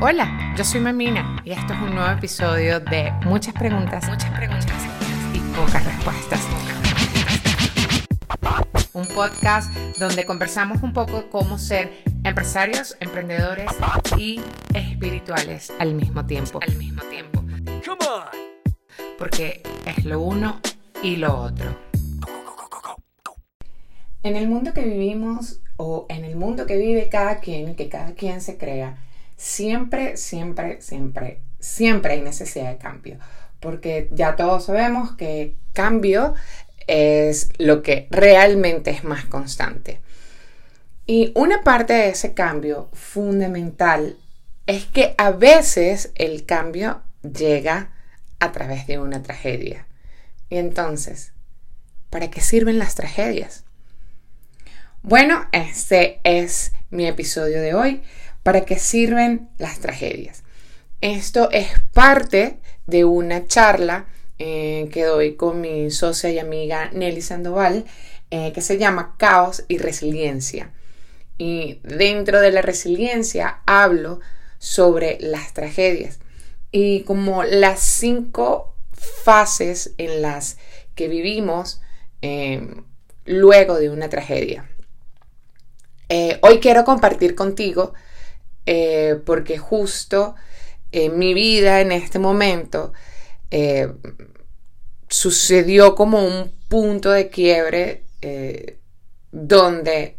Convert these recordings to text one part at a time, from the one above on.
Hola, yo soy Mamina y esto es un nuevo episodio de Muchas preguntas, muchas preguntas y pocas respuestas. Un podcast donde conversamos un poco cómo ser empresarios, emprendedores y espirituales al mismo tiempo. Al mismo tiempo. Porque es lo uno y lo otro. En el mundo que vivimos o en el mundo que vive cada quien, que cada quien se crea, siempre, siempre, siempre, siempre hay necesidad de cambio. Porque ya todos sabemos que cambio es lo que realmente es más constante. Y una parte de ese cambio fundamental es que a veces el cambio llega a través de una tragedia. Y entonces, ¿para qué sirven las tragedias? Bueno, este es mi episodio de hoy. ¿Para qué sirven las tragedias? Esto es parte de una charla eh, que doy con mi socia y amiga Nelly Sandoval, eh, que se llama Caos y Resiliencia. Y dentro de la resiliencia hablo sobre las tragedias y como las cinco fases en las que vivimos eh, luego de una tragedia. hoy quiero compartir contigo eh, porque justo en mi vida en este momento eh, sucedió como un punto de quiebre eh, donde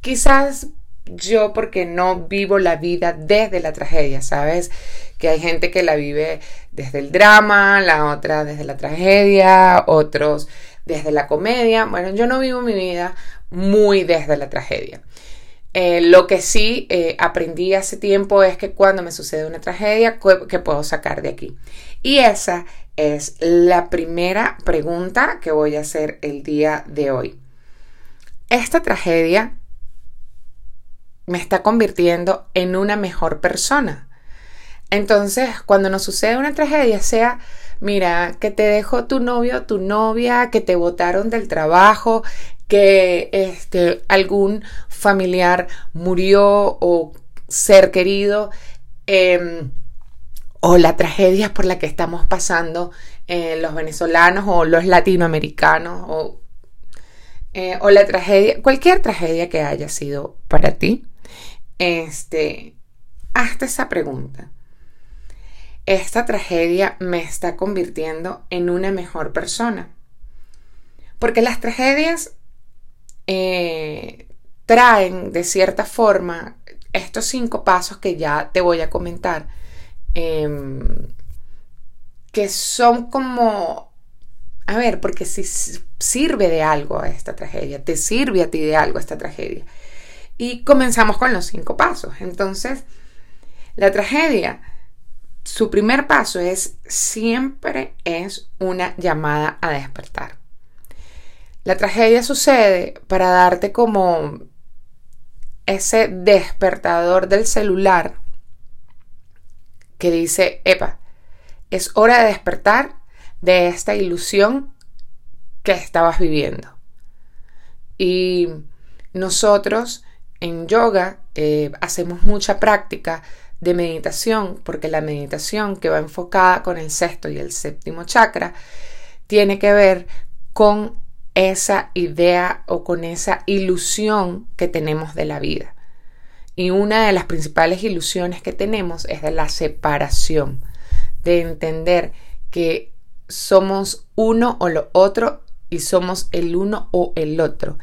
quizás yo porque no vivo la vida desde la tragedia, ¿sabes? Que hay gente que la vive desde el drama, la otra desde la tragedia, otros desde la comedia. Bueno, yo no vivo mi vida muy desde la tragedia. Eh, lo que sí eh, aprendí hace tiempo es que cuando me sucede una tragedia, ¿qué puedo sacar de aquí? Y esa es la primera pregunta que voy a hacer el día de hoy. Esta tragedia me está convirtiendo en una mejor persona. Entonces, cuando nos sucede una tragedia, sea, mira, que te dejó tu novio tu novia, que te botaron del trabajo, que este, algún familiar murió o ser querido, em, o la tragedia por la que estamos pasando eh, los venezolanos o los latinoamericanos, o, eh, o la tragedia, cualquier tragedia que haya sido para ti, este, hazte esa pregunta. Esta tragedia me está convirtiendo en una mejor persona. Porque las tragedias eh, traen de cierta forma estos cinco pasos que ya te voy a comentar, em, que son como, a ver, porque si sirve de algo a esta tragedia, te sirve a ti de algo esta tragedia. Y comenzamos con los cinco pasos. Entonces, la tragedia, su primer paso es siempre es una llamada a despertar. La tragedia sucede para darte como ese despertador del celular que dice, epa, es hora de despertar de esta ilusión que estabas viviendo. Y nosotros en yoga eh, hacemos mucha práctica de meditación, porque la meditación que va enfocada con el sexto y el séptimo chakra tiene que ver con esa idea o con esa ilusión que tenemos de la vida. Y una de las principales ilusiones que tenemos es de la separación, de entender que somos uno o lo otro y somos el uno o el otro.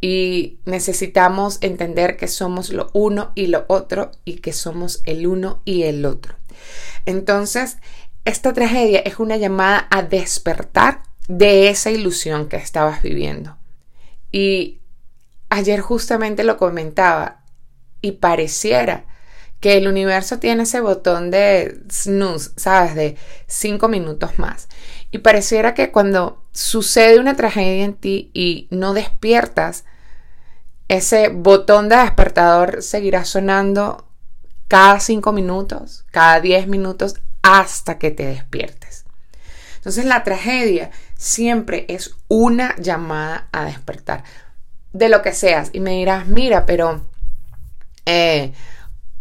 Y necesitamos entender que somos lo uno y lo otro y que somos el uno y el otro. Entonces, esta tragedia es una llamada a despertar de esa ilusión que estabas viviendo. Y ayer justamente lo comentaba y pareciera que el universo tiene ese botón de snooze, ¿sabes? De cinco minutos más. Y pareciera que cuando sucede una tragedia en ti y no despiertas, ese botón de despertador seguirá sonando cada cinco minutos, cada diez minutos, hasta que te despiertes. Entonces la tragedia siempre es una llamada a despertar de lo que seas. Y me dirás, mira, pero eh,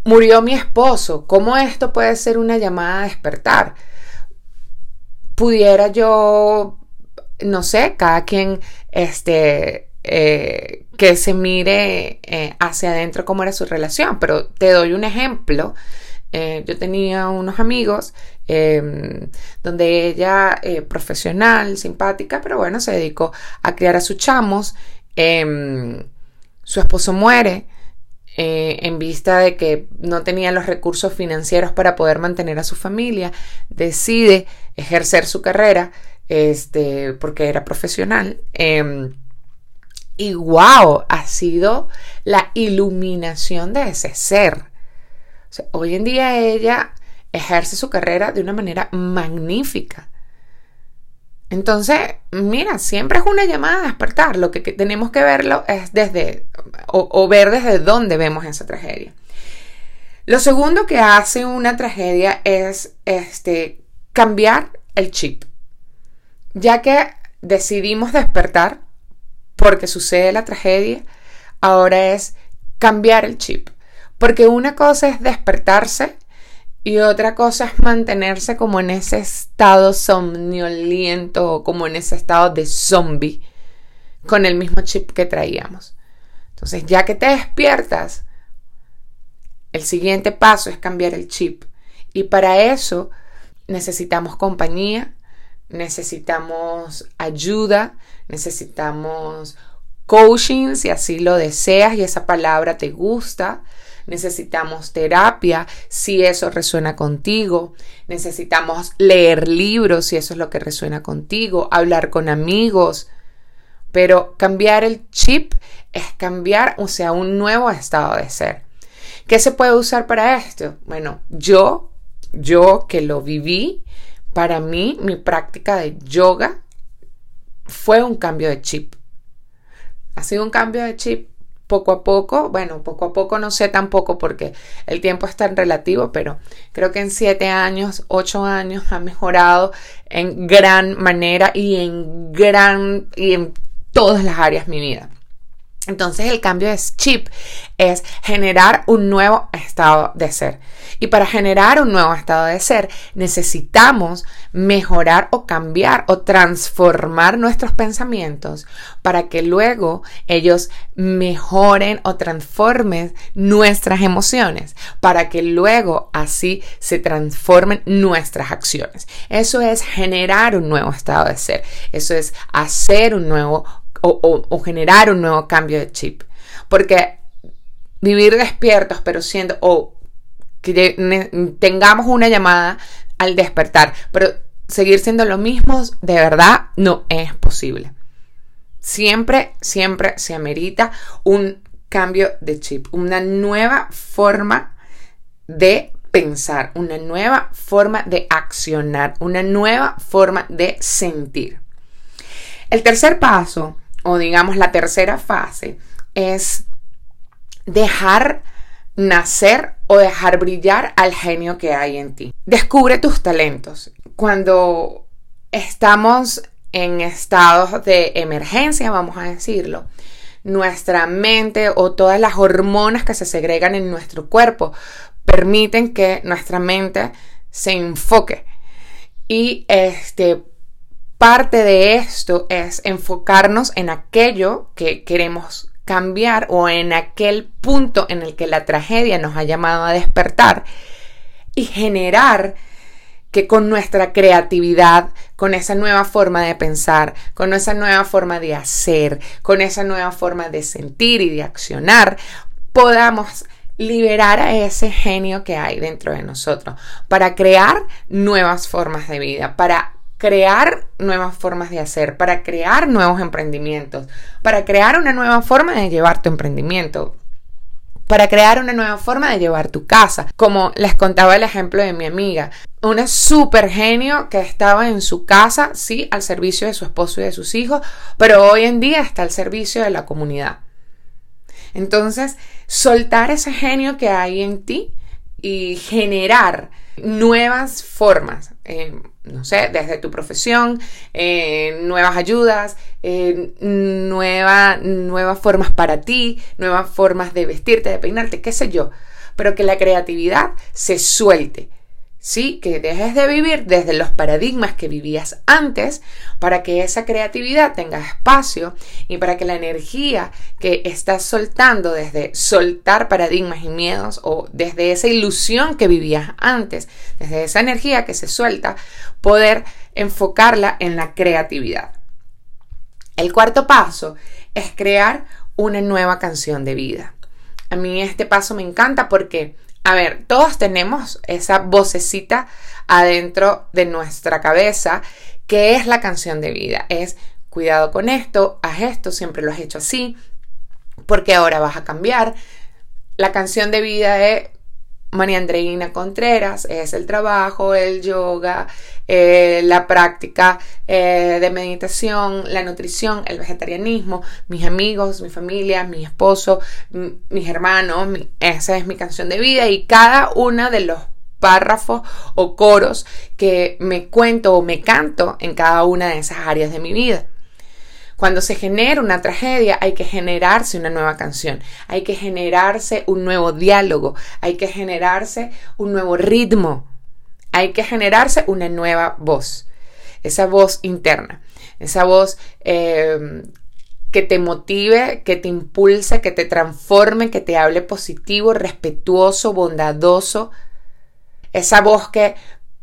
murió mi esposo, ¿cómo esto puede ser una llamada a despertar? Pudiera yo, no sé, cada quien, este, eh, que se mire eh, hacia adentro cómo era su relación, pero te doy un ejemplo. Eh, yo tenía unos amigos em, donde ella, profesional, simpática, pero bueno, se dedicó a criar a sus chamos. Em, su esposo muere eh, en vista de que no tenía los recursos financieros para poder mantener a su familia, decide ejercer su carrera este, porque era profesional. Em, y wow, ha sido la iluminación de ese ser. Hoy en día ella ejerce su carrera de una manera magnífica. Entonces, mira, siempre es una llamada a despertar. Lo que, tenemos que verlo es desde, o, ver desde dónde vemos esa tragedia. Lo segundo que hace una tragedia es este, cambiar el chip. Ya que decidimos despertar porque sucede la tragedia, ahora es cambiar el chip. Porque una cosa es despertarse y otra cosa es mantenerse como en ese estado somnoliento o como en ese estado de zombie con el mismo chip que traíamos. Entonces, ya que te despiertas, el siguiente paso es cambiar el chip. Y para eso necesitamos compañía, necesitamos ayuda, necesitamos coaching si así lo deseas y esa palabra te gusta necesitamos terapia si eso resuena contigo, necesitamos leer libros si eso es lo que resuena contigo, hablar con amigos, pero cambiar el chip es cambiar, o sea, un nuevo estado de ser. ¿Qué se puede usar para esto? Bueno, yo, yo que lo viví, para mí mi práctica de yoga fue un cambio de chip. Ha sido un cambio de chip poco a poco, bueno, poco a poco no sé tampoco porque el tiempo es tan relativo, pero creo que en siete años, ocho años ha mejorado en gran manera y en gran y en todas las áreas de mi vida. Entonces el cambio de chip es generar un nuevo estado de ser. Y para generar un nuevo estado de ser necesitamos mejorar o cambiar o transformar nuestros pensamientos para que luego ellos mejoren o transformen nuestras emociones, para que luego así se transformen nuestras acciones. Eso es generar un nuevo estado de ser. Eso es hacer un nuevo o, generar un nuevo cambio de chip. Porque vivir despiertos, pero siendo, o que tengamos una llamada al despertar, pero seguir siendo lo mismos, de verdad no es posible. Siempre, siempre se amerita un cambio de chip, una nueva forma de pensar, una nueva forma de accionar, una nueva forma de sentir. El tercer paso o digamos la tercera fase, es dejar nacer o dejar brillar al genio que hay en ti. Descubre tus talentos. Cuando estamos en estados de emergencia, vamos a decirlo, nuestra mente o todas las hormonas que se segregan en nuestro cuerpo permiten que nuestra mente se enfoque y este parte de esto es enfocarnos en aquello que queremos cambiar o en aquel punto en el que la tragedia nos ha llamado a despertar y generar que con nuestra creatividad, con esa nueva forma de pensar, con esa nueva forma de hacer, con esa nueva forma de sentir y de accionar, podamos liberar a ese genio que hay dentro de nosotros para crear nuevas formas de vida, para crear nuevas formas de hacer, para crear nuevos emprendimientos, para crear una nueva forma de llevar tu emprendimiento, para crear una nueva forma de llevar tu casa. Como les contaba el ejemplo de mi amiga, una super genio que estaba en su casa, sí, al servicio de su esposo y de sus hijos, pero hoy en día está al servicio de la comunidad. Entonces, soltar ese genio que hay en ti y generar nuevas formas, eh, no sé, desde tu profesión, eh, nuevas ayudas, eh, nuevas formas para ti, nuevas formas de vestirte, de peinarte, qué sé yo, pero que la creatividad se suelte. ¿Sí? Que dejes de vivir desde los paradigmas que vivías antes para que esa creatividad tenga espacio y para que la energía que estás soltando desde soltar paradigmas y miedos o desde esa ilusión que vivías antes, desde esa energía que se suelta, poder enfocarla en la creatividad. El cuarto paso es crear una nueva canción de vida. A mí este paso me encanta porque a ver, todos tenemos esa vocecita adentro de nuestra cabeza que es la canción de vida. Es cuidado con esto, haz esto, siempre lo has hecho así, porque ahora vas a cambiar. La canción de vida es María Andreina Contreras, es el trabajo, el yoga, eh, la práctica eh, de meditación, la nutrición, el vegetarianismo, mis amigos, mi familia, mi esposo, mis hermanos, esa es mi canción de vida y cada uno de los párrafos o coros que me cuento o me canto en cada una de esas áreas de mi vida. Cuando se genera una tragedia hay que generarse una nueva canción, hay que generarse un nuevo diálogo, hay que generarse un nuevo ritmo, hay que generarse una nueva voz, esa voz interna, esa voz eh, que te motive, que te impulse, que te transforme, que te hable positivo, respetuoso, bondadoso, esa voz que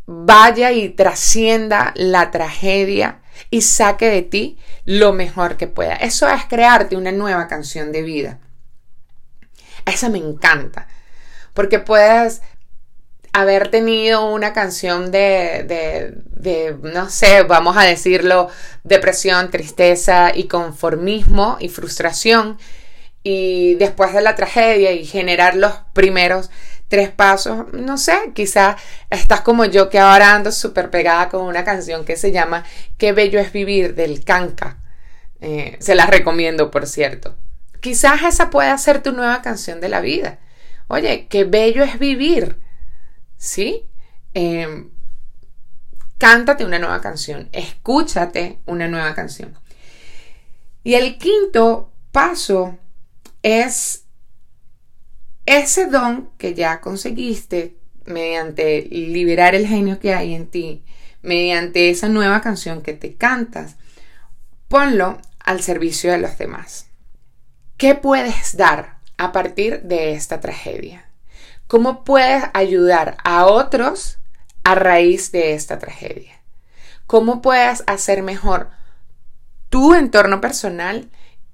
vaya y trascienda la tragedia y saque de ti lo mejor que pueda. Eso es crearte una nueva canción de vida. Esa me encanta, porque puedes haber tenido una canción de, de, de, no sé, vamos a decirlo, depresión, tristeza y conformismo y frustración, y después de la tragedia y generar los primeros tres pasos, no sé, quizás estás como yo que ahora ando súper pegada con una canción que se llama Qué bello es vivir del Canca. Eh, se la recomiendo, por cierto. Quizás esa pueda ser tu nueva canción de la vida. Oye, qué bello es vivir. ¿Sí? Em, cántate una nueva canción, escúchate una nueva canción. Y el quinto paso es ese don que ya conseguiste mediante liberar el genio que hay en ti, mediante esa nueva canción que te cantas, ponlo al servicio de los demás. ¿Qué puedes dar a partir de esta tragedia? ¿Cómo puedes ayudar a otros a raíz de esta tragedia? ¿Cómo puedes hacer mejor tu entorno personal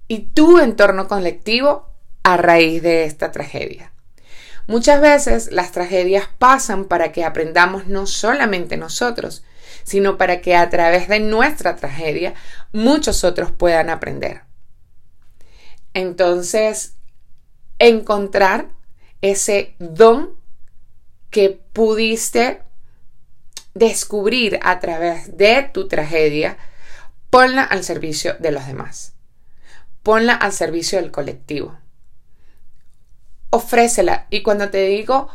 y tu entorno colectivo a raíz de esta tragedia. Muchas veces las tragedias pasan para que aprendamos no solamente nosotros, sino para que a través de nuestra tragedia muchos otros puedan aprender. Entonces, encontrar ese don que pudiste descubrir a través de tu tragedia, ponla al servicio de los demás. Ponla al servicio del colectivo ofrécela. Y cuando te digo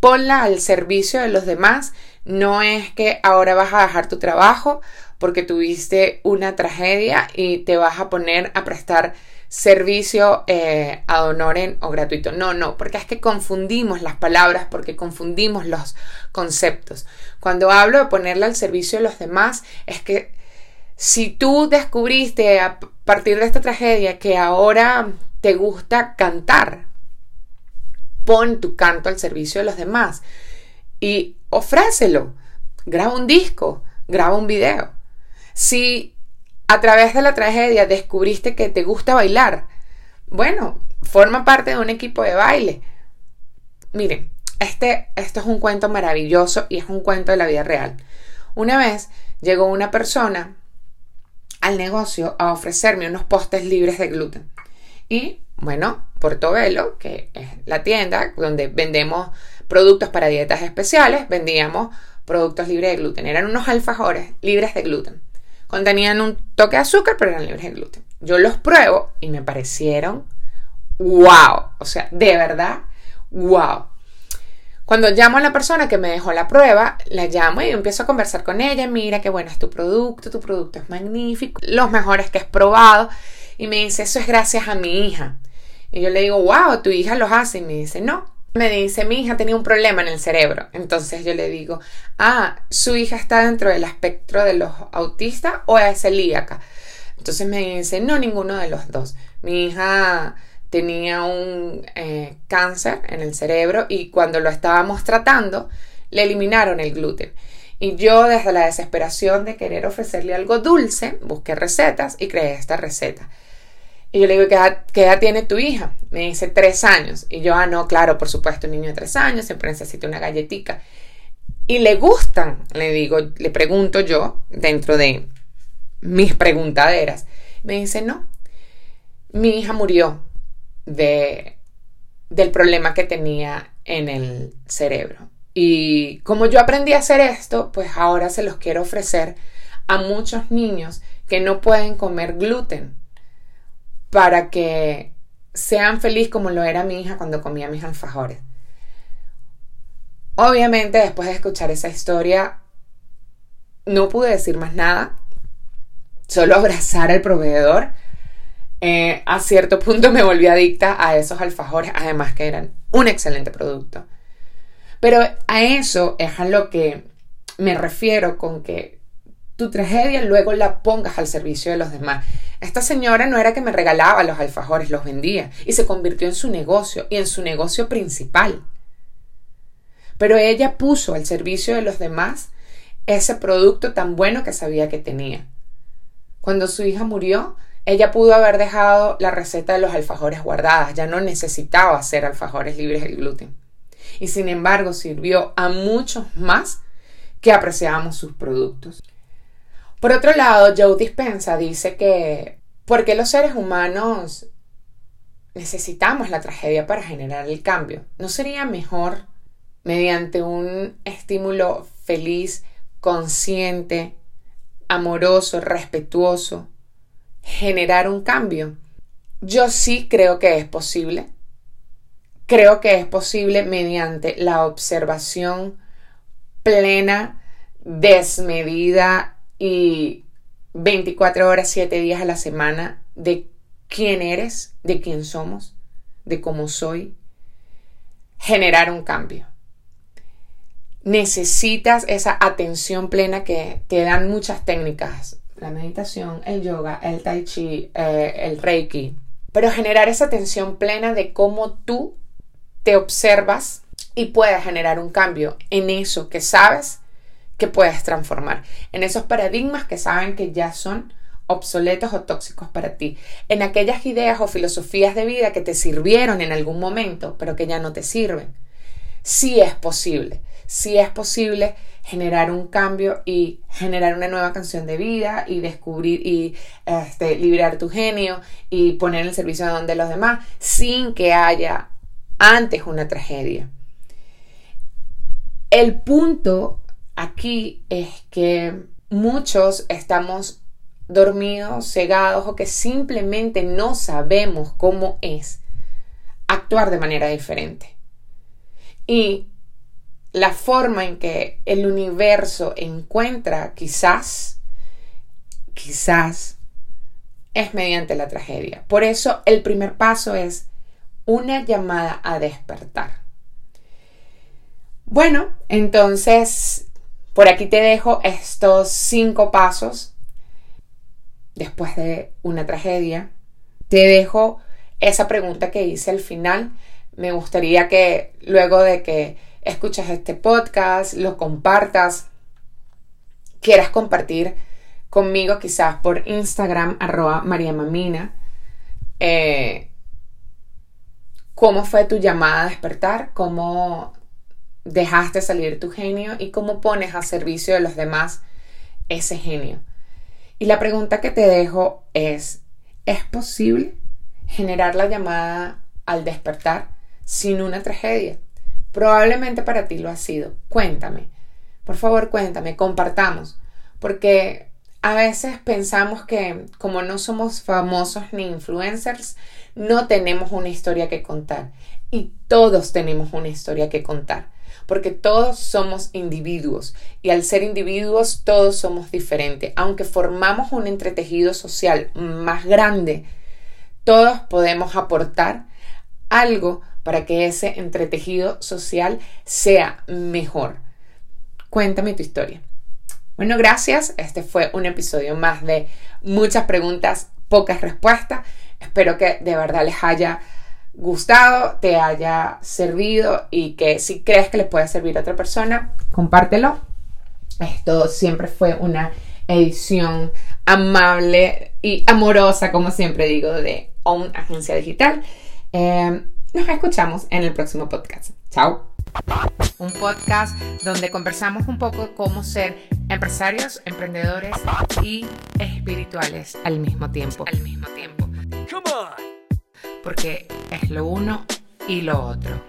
ponla al servicio de los demás, no es que ahora vas a dejar tu trabajo porque tuviste una tragedia y te vas a poner a prestar servicio eh, ad o gratuito. No, no, porque es que confundimos las palabras, porque confundimos los conceptos. Cuando hablo de ponerla al servicio de los demás, es que si tú descubriste a partir de esta tragedia que ahora te gusta cantar, pon tu canto al servicio de los demás y ofrécelo. Graba un disco, graba un video. Si a través de la tragedia descubriste que te gusta bailar, bueno, forma parte de un equipo de baile. Miren, este, esto es un cuento maravilloso y es un cuento de la vida real. Una vez llegó una persona al negocio a ofrecerme unos postes libres de gluten. Y bueno, Portobelo, que es la tienda donde vendemos productos para dietas especiales, vendíamos productos libres de gluten. Eran unos alfajores libres de gluten. Contenían un toque de azúcar, pero eran libres de gluten. Yo los pruebo y me parecieron wow. O sea, de verdad, wow. Cuando llamo a la persona que me dejó la prueba, la llamo y empiezo a conversar con ella. Mira qué bueno es tu producto, tu producto es magnífico, los mejores que has probado. Y me dice, eso es gracias a mi hija. Y yo le digo, wow, tu hija los hace. Y me dice, no, Me dice, mi hija tenía un problema en el cerebro. Entonces yo le digo, ah, su hija está dentro del espectro de los autistas o es celíaca. Entonces me dice, no, ninguno de los dos. Mi hija tenía un eh, cáncer en el cerebro y cuando lo estábamos tratando, le eliminaron el gluten. Y yo desde la desesperación de querer ofrecerle algo dulce, busqué recetas y creé esta receta. Y yo le digo, ¿qué edad, tiene tu hija? Me dice, tres años. Y yo, ah, no, claro, por supuesto, un niño de tres años siempre necesita una galletita. Y le gustan, le digo, le pregunto yo, dentro de mis preguntaderas. Me dice, no, mi hija murió de, del problema que tenía en el cerebro. Y como yo aprendí a hacer esto, pues ahora se los quiero ofrecer a muchos niños que no pueden comer gluten para que sean felices como lo era mi hija cuando comía mis alfajores. Obviamente, después de escuchar esa historia, no pude decir más nada, solo abrazar al proveedor. Eh, a cierto punto me volví adicta a esos alfajores, además que eran un excelente producto. Pero a eso es a lo que me refiero con que tu tragedia luego la pongas al servicio de los demás. Esta señora no era que me regalaba los alfajores, los vendía y se convirtió en su negocio y en su negocio principal. Pero ella puso al servicio de los demás ese producto tan bueno que sabía que tenía. Cuando su hija murió, ella pudo haber dejado la receta de los alfajores guardadas, ya no necesitaba hacer alfajores libres del gluten y sin embargo sirvió a muchos más que apreciábamos sus productos. Por otro lado, Joe Dispensa dice que ¿por qué los seres humanos necesitamos la tragedia para generar el cambio? ¿No sería mejor mediante un estímulo feliz, consciente, amoroso, respetuoso, generar un cambio? Yo sí creo que es posible creo que es posible mediante la observación plena, desmedida y 24 horas, 7 días a la semana de quién eres, de quién somos, de cómo soy, generar un cambio. Necesitas esa atención plena que te dan muchas técnicas, la meditación, el yoga, el tai chi, eh, el reiki, pero generar esa atención plena de cómo tú te observas y puedes generar un cambio en eso que sabes que puedes transformar, en esos paradigmas que saben que ya son obsoletos o tóxicos para ti, en aquellas ideas o filosofías de vida que te sirvieron en algún momento, pero que ya no te sirven. Sí es posible, sí es posible generar un cambio y generar una nueva canción de vida y descubrir y este, liberar tu genio y poner el servicio de los demás sin que haya antes una tragedia. El punto aquí es que muchos estamos dormidos, cegados o que simplemente no sabemos cómo es actuar de manera diferente. Y la forma en que el universo encuentra quizás, quizás, es mediante la tragedia. Por eso el primer paso es una llamada a despertar. Bueno, entonces por aquí te dejo estos cinco pasos después de una tragedia. Te dejo esa pregunta que hice al final. Me gustaría que luego de que escuchas este podcast, lo compartas, quieras compartir conmigo quizás por Instagram arroba mariamamina. Eh, cómo fue tu llamada a despertar, cómo dejaste salir tu genio y cómo pones a servicio de los demás ese genio. Y la pregunta que te dejo es, ¿es posible generar la llamada al despertar sin una tragedia? Probablemente para ti lo ha sido. Cuéntame. Por favor, cuéntame, compartamos. Porque a veces pensamos que como no somos famosos ni influencers, no tenemos una historia que contar. Y todos tenemos una historia que contar. Porque todos somos individuos y al ser individuos todos somos diferentes. Aunque formamos un entretejido social más grande, todos podemos aportar algo para que ese entretejido social sea mejor. Cuéntame tu historia. Bueno, gracias. Este fue un episodio más de muchas preguntas, pocas respuestas. Espero que de verdad les haya gustado, te haya servido y que si crees que les puede servir a otra persona, compártelo. Esto siempre fue una edición amable y amorosa, como siempre digo, de OWN Agencia Digital. Eh, nos escuchamos en el próximo podcast. Chao. Un podcast donde conversamos un poco cómo ser empresarios, emprendedores y espirituales al mismo tiempo. Al mismo tiempo. Porque es lo uno y lo otro.